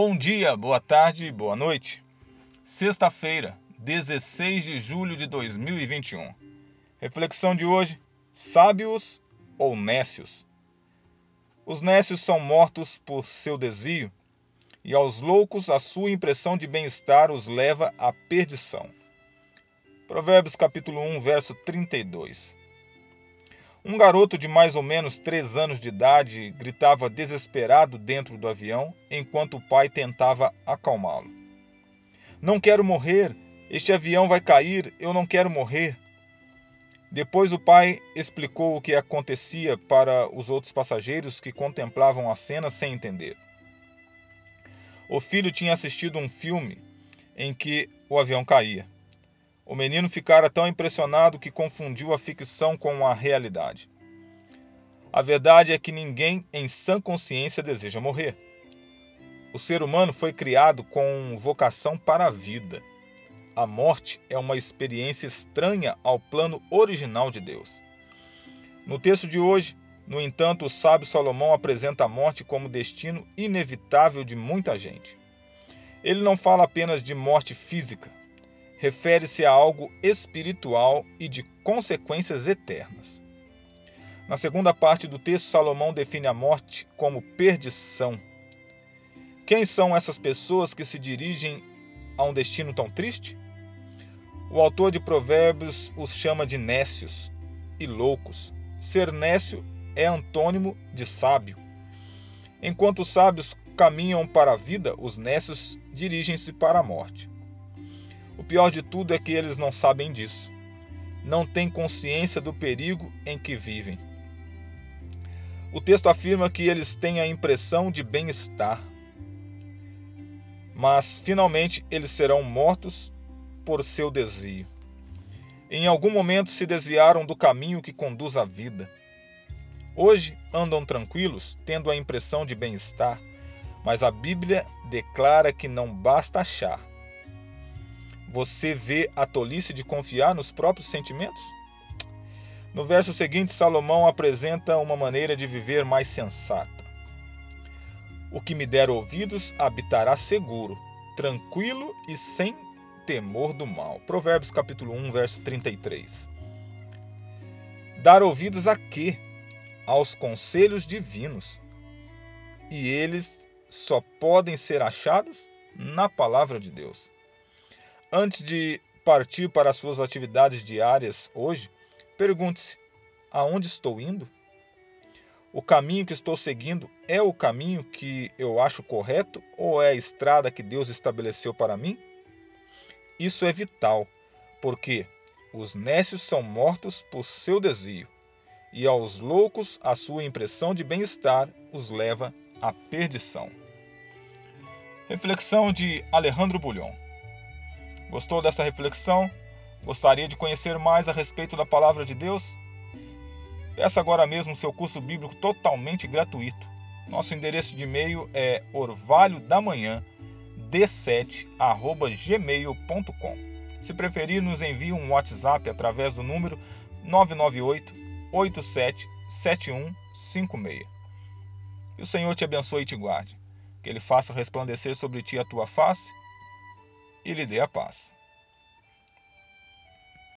Bom dia, boa tarde, boa noite. Sexta-feira, 16 de julho de 2021. Reflexão de hoje: sábios ou nécios? Os nécios são mortos por seu desvio, e aos loucos a sua impressão de bem-estar os leva à perdição. Provérbios capítulo 1, verso 32. Um garoto de mais ou menos três anos de idade gritava desesperado dentro do avião enquanto o pai tentava acalmá-lo. Não quero morrer! Este avião vai cair! Eu não quero morrer! Depois o pai explicou o que acontecia para os outros passageiros que contemplavam a cena sem entender. O filho tinha assistido um filme em que o avião caía. O menino ficara tão impressionado que confundiu a ficção com a realidade. A verdade é que ninguém em sã consciência deseja morrer. O ser humano foi criado com vocação para a vida. A morte é uma experiência estranha ao plano original de Deus. No texto de hoje, no entanto, o sábio Salomão apresenta a morte como destino inevitável de muita gente. Ele não fala apenas de morte física, refere-se a algo espiritual e de consequências eternas. Na segunda parte do texto, Salomão define a morte como perdição. Quem são essas pessoas que se dirigem a um destino tão triste? O autor de Provérbios os chama de nécios e loucos. Ser nécio é antônimo de sábio. Enquanto os sábios caminham para a vida, os nécios dirigem-se para a morte. O pior de tudo é que eles não sabem disso. Não têm consciência do perigo em que vivem. O texto afirma que eles têm a impressão de bem-estar. Mas finalmente eles serão mortos por seu desvio. Em algum momento se desviaram do caminho que conduz à vida. Hoje andam tranquilos, tendo a impressão de bem-estar, mas a Bíblia declara que não basta achar, você vê a tolice de confiar nos próprios sentimentos? No verso seguinte, Salomão apresenta uma maneira de viver mais sensata. O que me der ouvidos habitará seguro, tranquilo e sem temor do mal. Provérbios capítulo 1, verso 33. Dar ouvidos a quê? Aos conselhos divinos. E eles só podem ser achados na palavra de Deus. Antes de partir para as suas atividades diárias hoje, pergunte-se: aonde estou indo? O caminho que estou seguindo é o caminho que eu acho correto ou é a estrada que Deus estabeleceu para mim? Isso é vital, porque os nécios são mortos por seu desvio, e aos loucos a sua impressão de bem-estar os leva à perdição. Reflexão de Alejandro Bulhon. Gostou desta reflexão? Gostaria de conhecer mais a respeito da palavra de Deus? Peça agora mesmo seu curso bíblico totalmente gratuito. Nosso endereço de e-mail é orvalhodamanhã d7@gmail.com. Se preferir, nos envie um WhatsApp através do número 998 87 7156. Que o Senhor te abençoe e te guarde. Que ele faça resplandecer sobre ti a tua face e lhe dê a paz.